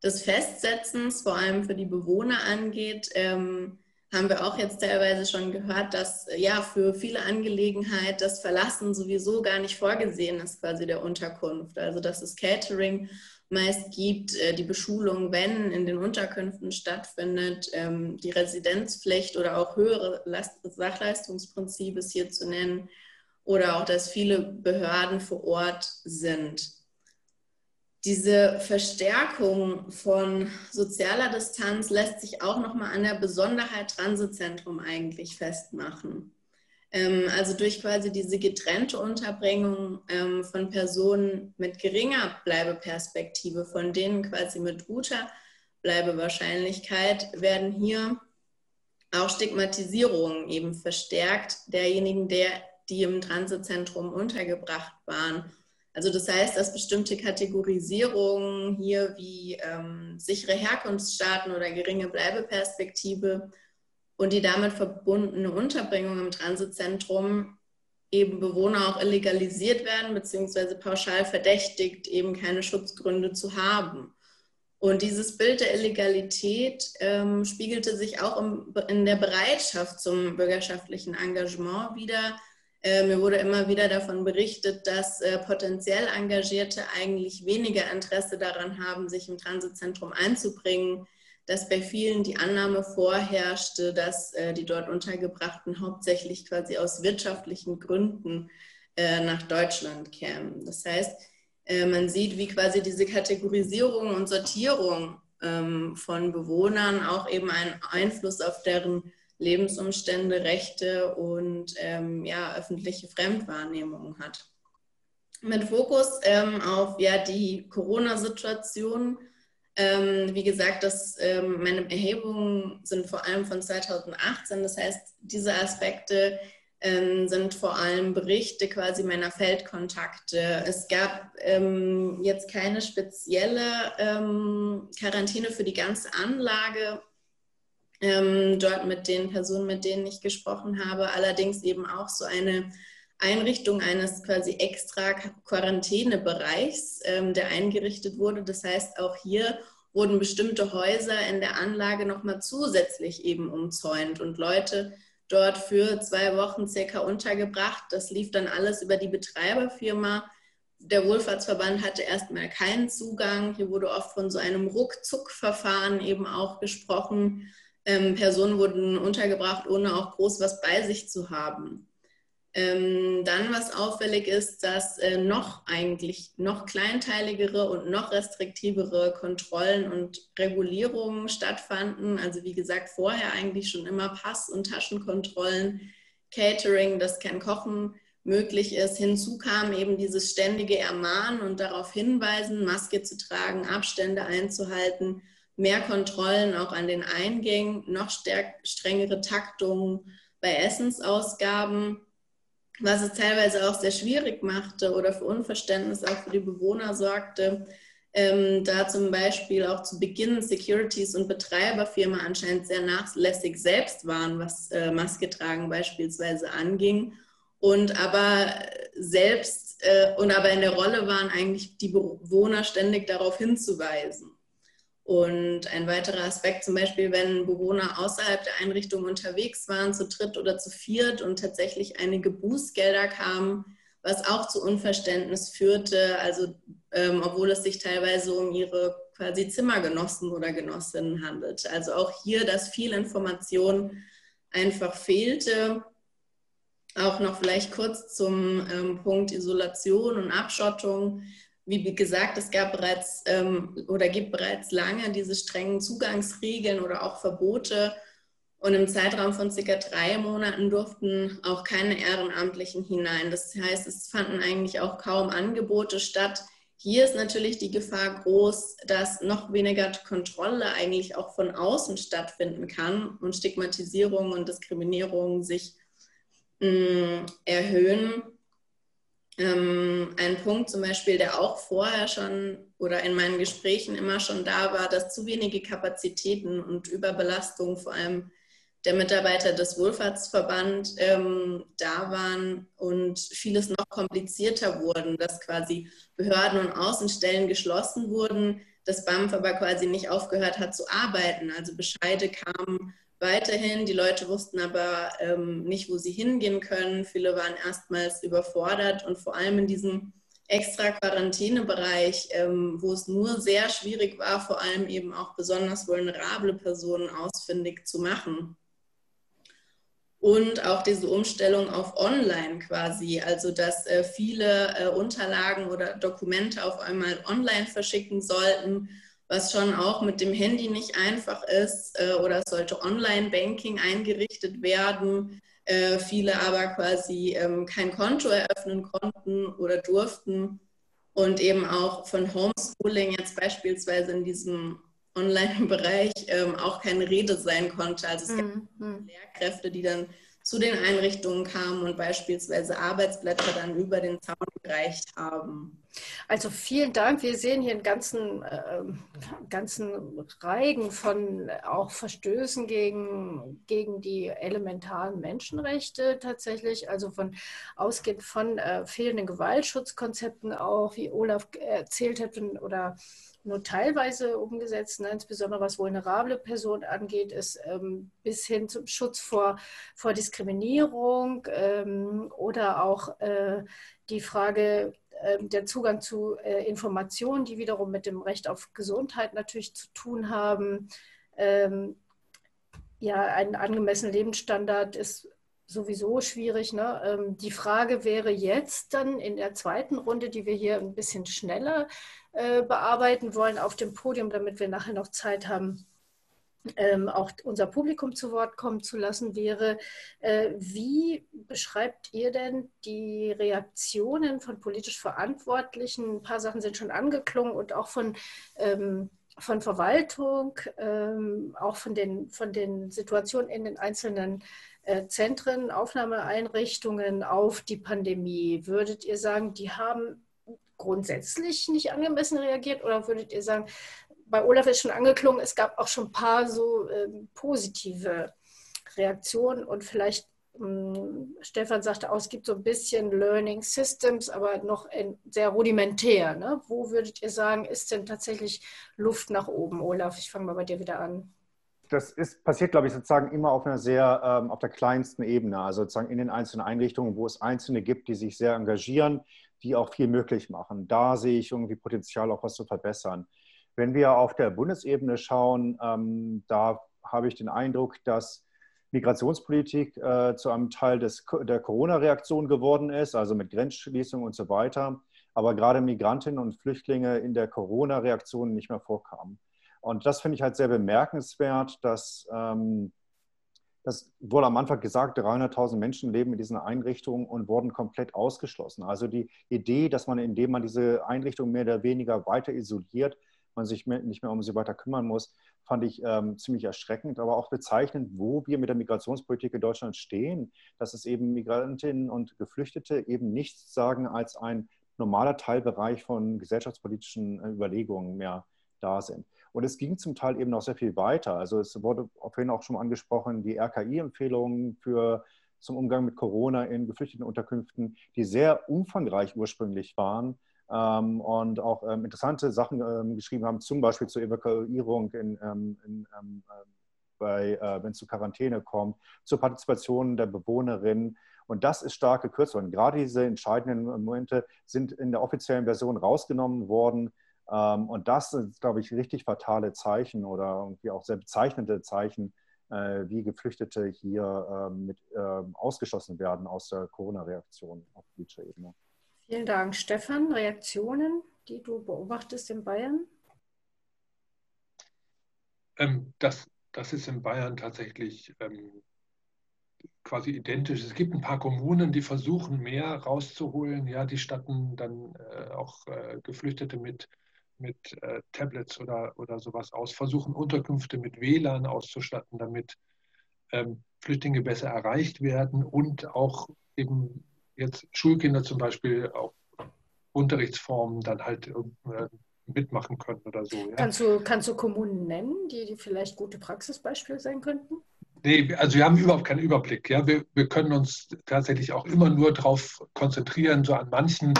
des Festsetzens, vor allem für die Bewohner angeht, ähm, haben wir auch jetzt teilweise schon gehört, dass ja für viele Angelegenheiten das Verlassen sowieso gar nicht vorgesehen ist, quasi der Unterkunft. Also dass es Catering meist gibt, äh, die Beschulung, wenn in den Unterkünften stattfindet, ähm, die Residenzpflicht oder auch höhere Sachleistungsprinzip ist hier zu nennen oder auch, dass viele Behörden vor Ort sind diese Verstärkung von sozialer Distanz lässt sich auch nochmal an der Besonderheit Transitzentrum eigentlich festmachen. Ähm, also durch quasi diese getrennte Unterbringung ähm, von Personen mit geringer Bleibeperspektive, von denen quasi mit guter Bleibewahrscheinlichkeit, werden hier auch Stigmatisierungen eben verstärkt derjenigen, der, die im Transitzentrum untergebracht waren. Also das heißt, dass bestimmte Kategorisierungen hier wie ähm, sichere Herkunftsstaaten oder geringe Bleibeperspektive und die damit verbundene Unterbringung im Transitzentrum eben Bewohner auch illegalisiert werden, beziehungsweise pauschal verdächtigt, eben keine Schutzgründe zu haben. Und dieses Bild der Illegalität ähm, spiegelte sich auch im, in der Bereitschaft zum bürgerschaftlichen Engagement wieder. Äh, mir wurde immer wieder davon berichtet, dass äh, potenziell Engagierte eigentlich weniger Interesse daran haben, sich im Transitzentrum einzubringen, dass bei vielen die Annahme vorherrschte, dass äh, die dort Untergebrachten hauptsächlich quasi aus wirtschaftlichen Gründen nach Deutschland kämen. Das heißt, man sieht, wie quasi diese Kategorisierung und Sortierung ähm, von Bewohnern auch eben einen Einfluss auf deren Lebensumstände, Rechte und ähm, ja, öffentliche Fremdwahrnehmung hat. Mit Fokus ähm, auf ja, die Corona-Situation ähm, wie gesagt, das, ähm, meine Erhebungen sind vor allem von 2018. Das heißt, diese Aspekte ähm, sind vor allem Berichte quasi meiner Feldkontakte. Es gab ähm, jetzt keine spezielle ähm, Quarantäne für die ganze Anlage. Ähm, dort mit den Personen, mit denen ich gesprochen habe, allerdings eben auch so eine Einrichtung eines quasi extra Quarantänebereichs, ähm, der eingerichtet wurde. Das heißt, auch hier wurden bestimmte Häuser in der Anlage nochmal zusätzlich eben umzäunt und Leute dort für zwei Wochen circa untergebracht. Das lief dann alles über die Betreiberfirma. Der Wohlfahrtsverband hatte erstmal keinen Zugang. Hier wurde oft von so einem Ruckzuck-Verfahren eben auch gesprochen. Ähm, Personen wurden untergebracht, ohne auch groß was bei sich zu haben. Ähm, dann, was auffällig ist, dass äh, noch eigentlich noch kleinteiligere und noch restriktivere Kontrollen und Regulierungen stattfanden. Also wie gesagt, vorher eigentlich schon immer Pass- und Taschenkontrollen, Catering, dass kein Kochen möglich ist. Hinzu kam eben dieses ständige Ermahnen und darauf hinweisen, Maske zu tragen, Abstände einzuhalten, mehr Kontrollen auch an den Eingängen, noch strengere Taktungen bei Essensausgaben was es teilweise auch sehr schwierig machte oder für Unverständnis auch für die Bewohner sorgte, ähm, da zum Beispiel auch zu Beginn Securities und Betreiberfirma anscheinend sehr nachlässig selbst waren, was äh, Maske tragen beispielsweise anging und aber selbst äh, und aber in der Rolle waren eigentlich die Bewohner ständig darauf hinzuweisen. Und ein weiterer Aspekt zum Beispiel, wenn Bewohner außerhalb der Einrichtung unterwegs waren, zu dritt oder zu viert und tatsächlich einige Bußgelder kamen, was auch zu Unverständnis führte, also ähm, obwohl es sich teilweise um ihre quasi Zimmergenossen oder Genossinnen handelt. Also auch hier, dass viel Information einfach fehlte. Auch noch vielleicht kurz zum ähm, Punkt Isolation und Abschottung wie gesagt, es gab bereits ähm, oder gibt bereits lange diese strengen Zugangsregeln oder auch Verbote. Und im Zeitraum von circa drei Monaten durften auch keine Ehrenamtlichen hinein. Das heißt, es fanden eigentlich auch kaum Angebote statt. Hier ist natürlich die Gefahr groß, dass noch weniger Kontrolle eigentlich auch von außen stattfinden kann und Stigmatisierung und Diskriminierung sich mh, mm, erhöhen. Ähm, ein Punkt zum Beispiel, der auch vorher schon oder in meinen Gesprächen immer schon da war, dass zu wenige Kapazitäten und Überbelastung vor allem der Mitarbeiter des Wohlfahrtsverband ähm, da waren und vieles noch komplizierter wurden, dass quasi Behörden und Außenstellen geschlossen wurden, das BAMF aber quasi nicht aufgehört hat zu arbeiten. Also Bescheide kamen weiterhin. Die Leute wussten aber ähm, nicht, wo sie hingehen können. Viele waren erstmals überfordert und vor allem in diesem extra Quarantänebereich, ähm, wo es nur sehr schwierig war, vor allem eben auch besonders vulnerable Personen ausfindig zu machen. Und auch diese Umstellung auf Online quasi, also dass äh, viele äh, Unterlagen oder Dokumente auf einmal online verschicken sollten was schon auch mit dem Handy nicht einfach ist äh, oder es sollte Online-Banking eingerichtet werden, äh, viele aber quasi ähm, kein Konto eröffnen konnten oder durften und eben auch von Homeschooling jetzt beispielsweise in diesem Online-Bereich ähm, auch keine Rede sein konnte. Also es mhm. gab Lehrkräfte, die dann zu den Einrichtungen kamen und beispielsweise Arbeitsblätter dann über den Zaun gereicht haben. Also vielen Dank. Wir sehen hier einen ganzen, äh, ganzen Reigen von auch Verstößen gegen, gegen die elementaren Menschenrechte tatsächlich, also von ausgehend von äh, fehlenden Gewaltschutzkonzepten auch, wie Olaf erzählt hat, oder nur teilweise umgesetzt, ne? insbesondere was vulnerable Personen angeht, ist ähm, bis hin zum Schutz vor, vor Diskriminierung ähm, oder auch äh, die Frage äh, der Zugang zu äh, Informationen, die wiederum mit dem Recht auf Gesundheit natürlich zu tun haben. Ähm, ja, ein angemessener Lebensstandard ist sowieso schwierig. Ne? Ähm, die Frage wäre jetzt dann in der zweiten Runde, die wir hier ein bisschen schneller äh, bearbeiten wollen auf dem Podium, damit wir nachher noch Zeit haben, ähm, auch unser Publikum zu Wort kommen zu lassen, wäre, äh, wie beschreibt ihr denn die Reaktionen von politisch Verantwortlichen? Ein paar Sachen sind schon angeklungen und auch von, ähm, von Verwaltung, ähm, auch von den, von den Situationen in den einzelnen äh, Zentren, Aufnahmeeinrichtungen auf die Pandemie. Würdet ihr sagen, die haben grundsätzlich nicht angemessen reagiert oder würdet ihr sagen, bei Olaf ist schon angeklungen, es gab auch schon ein paar so ähm, positive Reaktionen und vielleicht ähm, Stefan sagte auch, es gibt so ein bisschen Learning Systems, aber noch sehr rudimentär. Ne? Wo würdet ihr sagen, ist denn tatsächlich Luft nach oben? Olaf, ich fange mal bei dir wieder an. Das ist, passiert, glaube ich, sozusagen immer auf einer sehr, ähm, auf der kleinsten Ebene, also sozusagen in den einzelnen Einrichtungen, wo es Einzelne gibt, die sich sehr engagieren, die auch viel möglich machen. Da sehe ich irgendwie Potenzial, auch was zu verbessern. Wenn wir auf der Bundesebene schauen, ähm, da habe ich den Eindruck, dass Migrationspolitik äh, zu einem Teil des, der Corona-Reaktion geworden ist, also mit Grenzschließung und so weiter. Aber gerade Migrantinnen und Flüchtlinge in der Corona-Reaktion nicht mehr vorkamen. Und das finde ich halt sehr bemerkenswert, dass ähm, das wurde am Anfang gesagt, 300.000 Menschen leben in diesen Einrichtungen und wurden komplett ausgeschlossen. Also die Idee, dass man, indem man diese Einrichtungen mehr oder weniger weiter isoliert, man sich nicht mehr um sie weiter kümmern muss, fand ich ähm, ziemlich erschreckend, aber auch bezeichnend, wo wir mit der Migrationspolitik in Deutschland stehen, dass es eben Migrantinnen und Geflüchtete eben nichts sagen als ein normaler Teilbereich von gesellschaftspolitischen äh, Überlegungen mehr da sind. Und es ging zum Teil eben noch sehr viel weiter. Also es wurde vorhin auch schon angesprochen, die RKI-Empfehlungen für zum Umgang mit Corona in geflüchteten Unterkünften, die sehr umfangreich ursprünglich waren ähm, und auch ähm, interessante Sachen ähm, geschrieben haben, zum Beispiel zur Evakuierung in, ähm, in, ähm, äh, bei, äh, wenn es zu Quarantäne kommt, zur Partizipation der Bewohnerinnen. Und das ist stark gekürzt worden. Gerade diese entscheidenden Momente sind in der offiziellen Version rausgenommen worden. Ähm, und das sind, glaube ich, richtig fatale Zeichen oder irgendwie auch sehr bezeichnende Zeichen, äh, wie Geflüchtete hier ähm, mit ähm, ausgeschlossen werden aus der Corona-Reaktion auf politischer Ebene. Vielen Dank. Stefan, Reaktionen, die du beobachtest in Bayern? das, das ist in Bayern tatsächlich quasi identisch. Es gibt ein paar Kommunen, die versuchen, mehr rauszuholen. Ja, die statten dann äh, auch äh, Geflüchtete mit mit äh, Tablets oder, oder sowas aus, versuchen Unterkünfte mit WLAN auszustatten, damit ähm, Flüchtlinge besser erreicht werden und auch eben jetzt Schulkinder zum Beispiel auch Unterrichtsformen dann halt äh, mitmachen können oder so. Ja. Kannst, du, kannst du Kommunen nennen, die, die vielleicht gute Praxisbeispiele sein könnten? Nee, also wir haben überhaupt keinen Überblick. Ja. Wir, wir können uns tatsächlich auch immer nur darauf konzentrieren, so an manchen,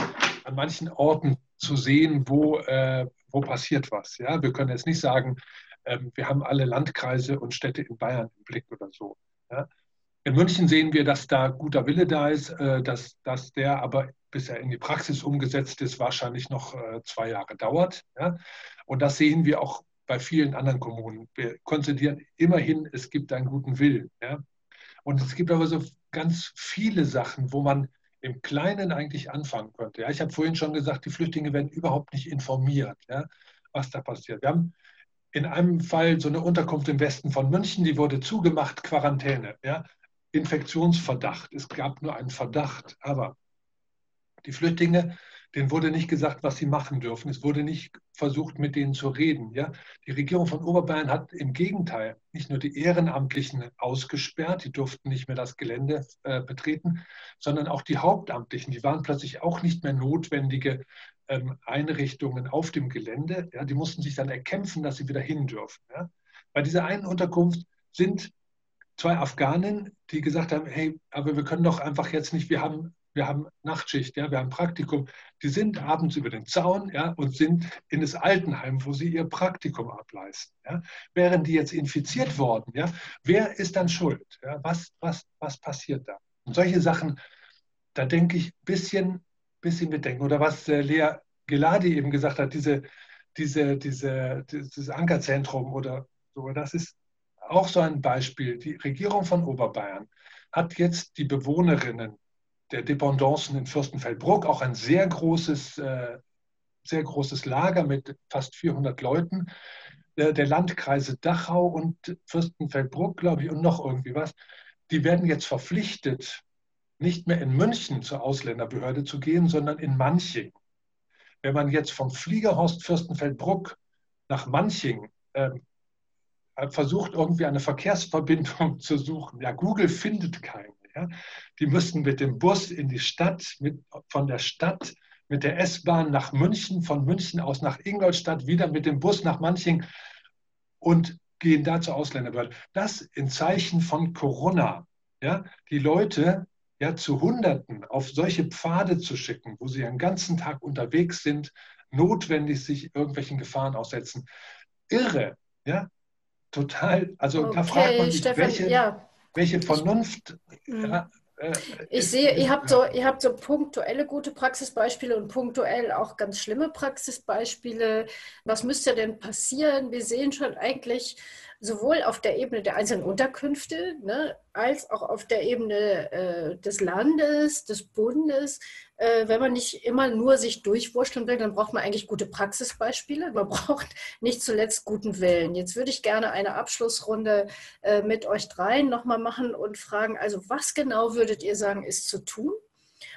an manchen Orten zu sehen, wo, äh, wo passiert was. Ja? Wir können jetzt nicht sagen, ähm, wir haben alle Landkreise und Städte in Bayern im Blick oder so. Ja? In München sehen wir, dass da guter Wille da ist, äh, dass, dass der aber, bis er in die Praxis umgesetzt ist, wahrscheinlich noch äh, zwei Jahre dauert. Ja? Und das sehen wir auch bei vielen anderen Kommunen. Wir konzentrieren immerhin, es gibt einen guten Willen. Ja? Und es gibt aber so ganz viele Sachen, wo man im Kleinen eigentlich anfangen könnte. Ja, ich habe vorhin schon gesagt, die Flüchtlinge werden überhaupt nicht informiert, ja, was da passiert. Wir haben in einem Fall so eine Unterkunft im Westen von München, die wurde zugemacht, Quarantäne. Ja. Infektionsverdacht. Es gab nur einen Verdacht. Aber die Flüchtlinge denen wurde nicht gesagt, was sie machen dürfen. Es wurde nicht versucht, mit denen zu reden. Ja? Die Regierung von Oberbayern hat im Gegenteil nicht nur die Ehrenamtlichen ausgesperrt, die durften nicht mehr das Gelände äh, betreten, sondern auch die Hauptamtlichen. Die waren plötzlich auch nicht mehr notwendige ähm, Einrichtungen auf dem Gelände. Ja? Die mussten sich dann erkämpfen, dass sie wieder hin dürfen. Ja? Bei dieser einen Unterkunft sind zwei Afghanen, die gesagt haben, hey, aber wir können doch einfach jetzt nicht, wir haben wir haben Nachtschicht, ja, wir haben Praktikum. Die sind abends über den Zaun ja, und sind in das Altenheim, wo sie ihr Praktikum ableisten. Ja. Wären die jetzt infiziert worden, ja, wer ist dann schuld? Ja, was, was, was passiert da? Und solche Sachen, da denke ich ein bisschen, bisschen bedenken. Oder was äh, Lea Geladi eben gesagt hat, diese, diese, diese, dieses Ankerzentrum oder so, das ist auch so ein Beispiel. Die Regierung von Oberbayern hat jetzt die Bewohnerinnen der Dependancen in Fürstenfeldbruck, auch ein sehr großes, äh, sehr großes Lager mit fast 400 Leuten. Äh, der Landkreise Dachau und Fürstenfeldbruck, glaube ich, und noch irgendwie was, die werden jetzt verpflichtet, nicht mehr in München zur Ausländerbehörde zu gehen, sondern in Manching. Wenn man jetzt vom Fliegerhorst Fürstenfeldbruck nach Manching äh, versucht, irgendwie eine Verkehrsverbindung zu suchen, ja, Google findet keine. Ja? Die müssten mit dem Bus in die Stadt, mit, von der Stadt mit der S-Bahn nach München, von München aus nach Ingolstadt, wieder mit dem Bus nach Manching und gehen da zur Ausländerbehörde. Das in Zeichen von Corona. Ja? Die Leute ja, zu Hunderten auf solche Pfade zu schicken, wo sie einen ganzen Tag unterwegs sind, notwendig sich irgendwelchen Gefahren aussetzen. Irre, ja, total. Also okay, da fragt man sich, Stefan, welche, ja welche Vernunft. Mhm. Ja, äh, ich sehe, ihr habt, so, ihr habt so punktuelle gute Praxisbeispiele und punktuell auch ganz schlimme Praxisbeispiele. Was müsste denn passieren? Wir sehen schon eigentlich sowohl auf der Ebene der einzelnen Unterkünfte ne, als auch auf der Ebene äh, des Landes, des Bundes. Äh, wenn man nicht immer nur sich durchwurschteln will, dann braucht man eigentlich gute Praxisbeispiele. Man braucht nicht zuletzt guten Willen. Jetzt würde ich gerne eine Abschlussrunde äh, mit euch dreien nochmal machen und fragen, also was genau würdet ihr sagen, ist zu tun?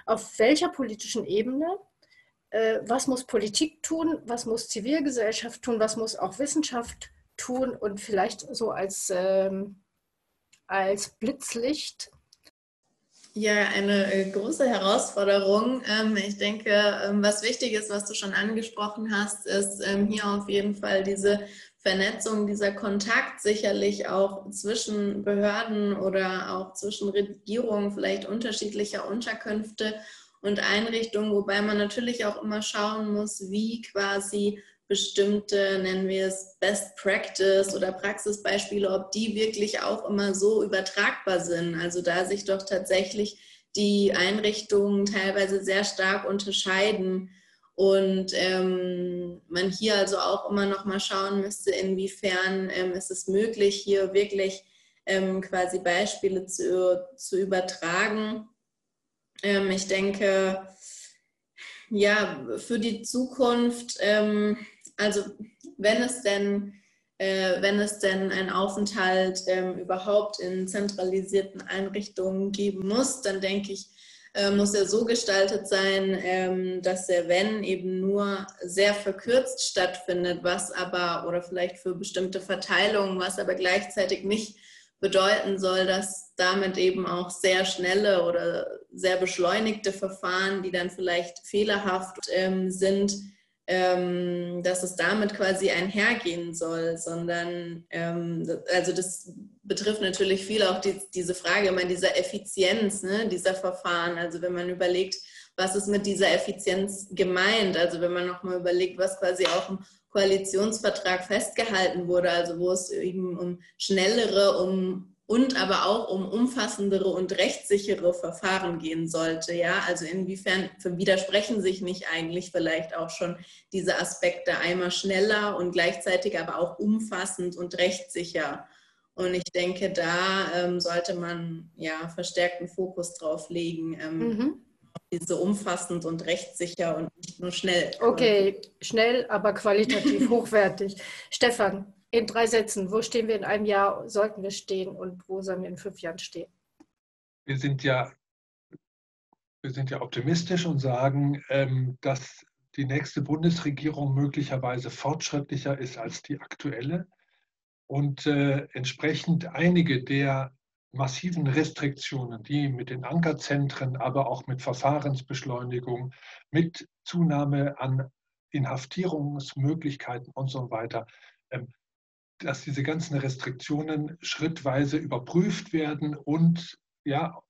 Auf welcher politischen Ebene? Äh, was muss Politik tun? Was muss Zivilgesellschaft tun? Was muss auch Wissenschaft tun? und vielleicht so als, ähm, als Blitzlicht? Ja, eine äh, große Herausforderung. Ähm, ich denke, ähm, was wichtig ist, was du schon angesprochen hast, ist ähm, hier auf jeden Fall diese Vernetzung, dieser Kontakt sicherlich auch zwischen Behörden oder auch zwischen Regierungen, vielleicht unterschiedlicher Unterkünfte und Einrichtungen, wobei man natürlich auch immer schauen muss, wie quasi bestimmte, nennen wir es Best Practice oder Praxisbeispiele, ob die wirklich auch immer so übertragbar sind. Also da sich doch tatsächlich die Einrichtungen teilweise sehr stark unterscheiden und ähm, man hier also auch immer noch mal schauen müsste, inwiefern ähm, ist es möglich, hier wirklich ähm, quasi Beispiele zu, zu übertragen. Ähm, ich denke, ja, für die Zukunft ähm, also wenn es denn, äh, wenn es denn einen Aufenthalt ähm, überhaupt in zentralisierten Einrichtungen geben muss, dann denke ich, äh, muss er so gestaltet sein, ähm, dass er, wenn eben nur sehr verkürzt stattfindet, was aber, oder vielleicht für bestimmte Verteilungen, was aber gleichzeitig nicht bedeuten soll, dass damit eben auch sehr schnelle oder sehr beschleunigte Verfahren, die dann vielleicht fehlerhaft ähm, sind, ähm, dass es damit quasi einhergehen soll, sondern ähm, also das betrifft natürlich viel auch die, diese Frage immer dieser Effizienz ne, dieser Verfahren. Also wenn man überlegt, was ist mit dieser Effizienz gemeint? Also wenn man nochmal überlegt, was quasi auch im Koalitionsvertrag festgehalten wurde, also wo es eben um schnellere, um und aber auch um umfassendere und rechtssichere Verfahren gehen sollte. Ja, also inwiefern widersprechen sich nicht eigentlich vielleicht auch schon diese Aspekte einmal schneller und gleichzeitig aber auch umfassend und rechtssicher. Und ich denke, da ähm, sollte man ja verstärkten Fokus drauf legen. Ähm, mhm. Diese umfassend und rechtssicher und nicht nur schnell. Okay, schnell, aber qualitativ hochwertig. Stefan, in drei Sätzen, wo stehen wir in einem Jahr, sollten wir stehen und wo sollen wir in fünf Jahren stehen? wir sind ja, wir sind ja optimistisch und sagen, ähm, dass die nächste Bundesregierung möglicherweise fortschrittlicher ist als die aktuelle und äh, entsprechend einige der massiven Restriktionen, die mit den Ankerzentren, aber auch mit Verfahrensbeschleunigung, mit Zunahme an Inhaftierungsmöglichkeiten und so weiter, ähm, dass diese ganzen Restriktionen schrittweise überprüft werden und ja,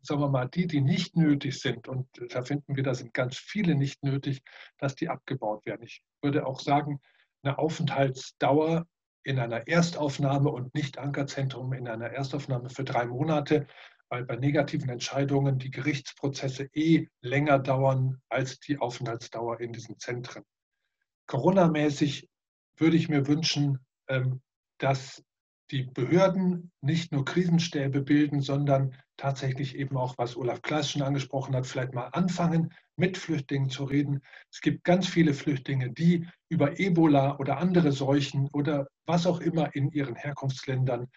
sagen wir mal, die, die nicht nötig sind, und da finden wir, da sind ganz viele nicht nötig, dass die abgebaut werden. Ich würde auch sagen, eine Aufenthaltsdauer in einer Erstaufnahme und nicht Ankerzentrum in einer Erstaufnahme für drei Monate, weil bei negativen Entscheidungen die Gerichtsprozesse eh länger dauern als die Aufenthaltsdauer in diesen Zentren. Corona-mäßig würde ich mir wünschen, dass die Behörden nicht nur Krisenstäbe bilden, sondern tatsächlich eben auch, was Olaf Klaas schon angesprochen hat, vielleicht mal anfangen, mit Flüchtlingen zu reden. Es gibt ganz viele Flüchtlinge, die über Ebola oder andere Seuchen oder was auch immer in ihren Herkunftsländern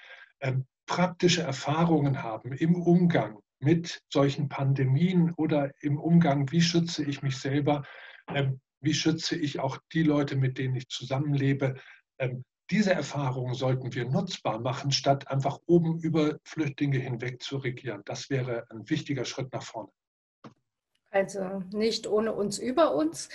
ähm, praktische Erfahrungen haben im Umgang mit solchen Pandemien oder im Umgang, wie schütze ich mich selber, ähm, wie schütze ich auch die Leute, mit denen ich zusammenlebe. Ähm, diese Erfahrungen sollten wir nutzbar machen, statt einfach oben über Flüchtlinge hinweg zu regieren. Das wäre ein wichtiger Schritt nach vorne. Also nicht ohne uns über uns.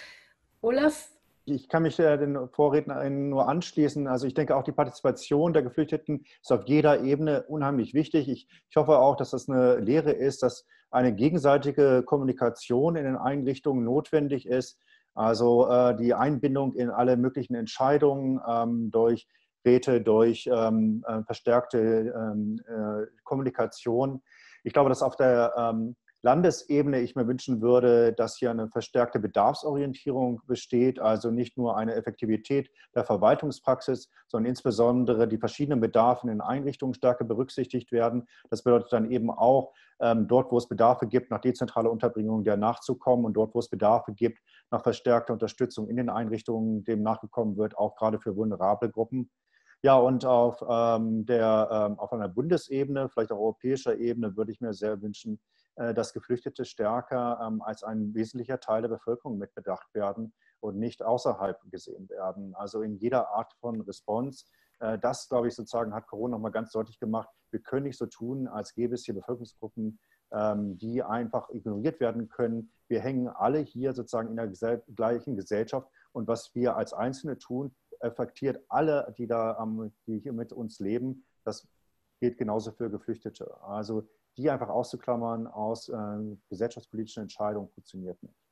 Olaf? Ich kann mich den Vorrednern nur anschließen. Also ich denke auch die Partizipation der Geflüchteten ist auf jeder Ebene unheimlich wichtig. Ich, ich hoffe auch, dass das eine Lehre ist, dass eine gegenseitige Kommunikation in den Einrichtungen notwendig ist also äh, die Einbindung in alle möglichen Entscheidungen ähm, durch Räte, durch ähm, äh, verstärkte ähm, äh, Kommunikation. Ich glaube, dass auf der ähm, Landesebene ich mir wünschen würde, dass hier eine verstärkte Bedarfsorientierung besteht, also nicht nur eine Effektivität der Verwaltungspraxis, sondern insbesondere die verschiedenen Bedarfe in Einrichtungen stärker berücksichtigt werden. Das bedeutet dann eben auch, ähm, dort, wo es Bedarfe gibt, nach dezentraler Unterbringung der nachzukommen und dort, wo es Bedarfe gibt, nach verstärkter Unterstützung in den Einrichtungen dem nachgekommen wird, auch gerade für vulnerable Gruppen. Ja, und auf, ähm, der, ähm, auf einer Bundesebene, vielleicht auch europäischer Ebene, würde ich mir sehr wünschen, dass Geflüchtete stärker ähm, als ein wesentlicher Teil der Bevölkerung mitbedacht werden und nicht außerhalb gesehen werden. Also in jeder Art von Response. Äh, das, glaube ich, sozusagen hat Corona nochmal ganz deutlich gemacht. Wir können nicht so tun, als gäbe es hier Bevölkerungsgruppen, ähm, die einfach ignoriert werden können. Wir hängen alle hier sozusagen in der gesell gleichen Gesellschaft und was wir als Einzelne tun, affektiert alle, die da, die hier mit uns leben. Das gilt genauso für Geflüchtete. Also die einfach auszuklammern aus äh, gesellschaftspolitischen Entscheidungen funktioniert nicht.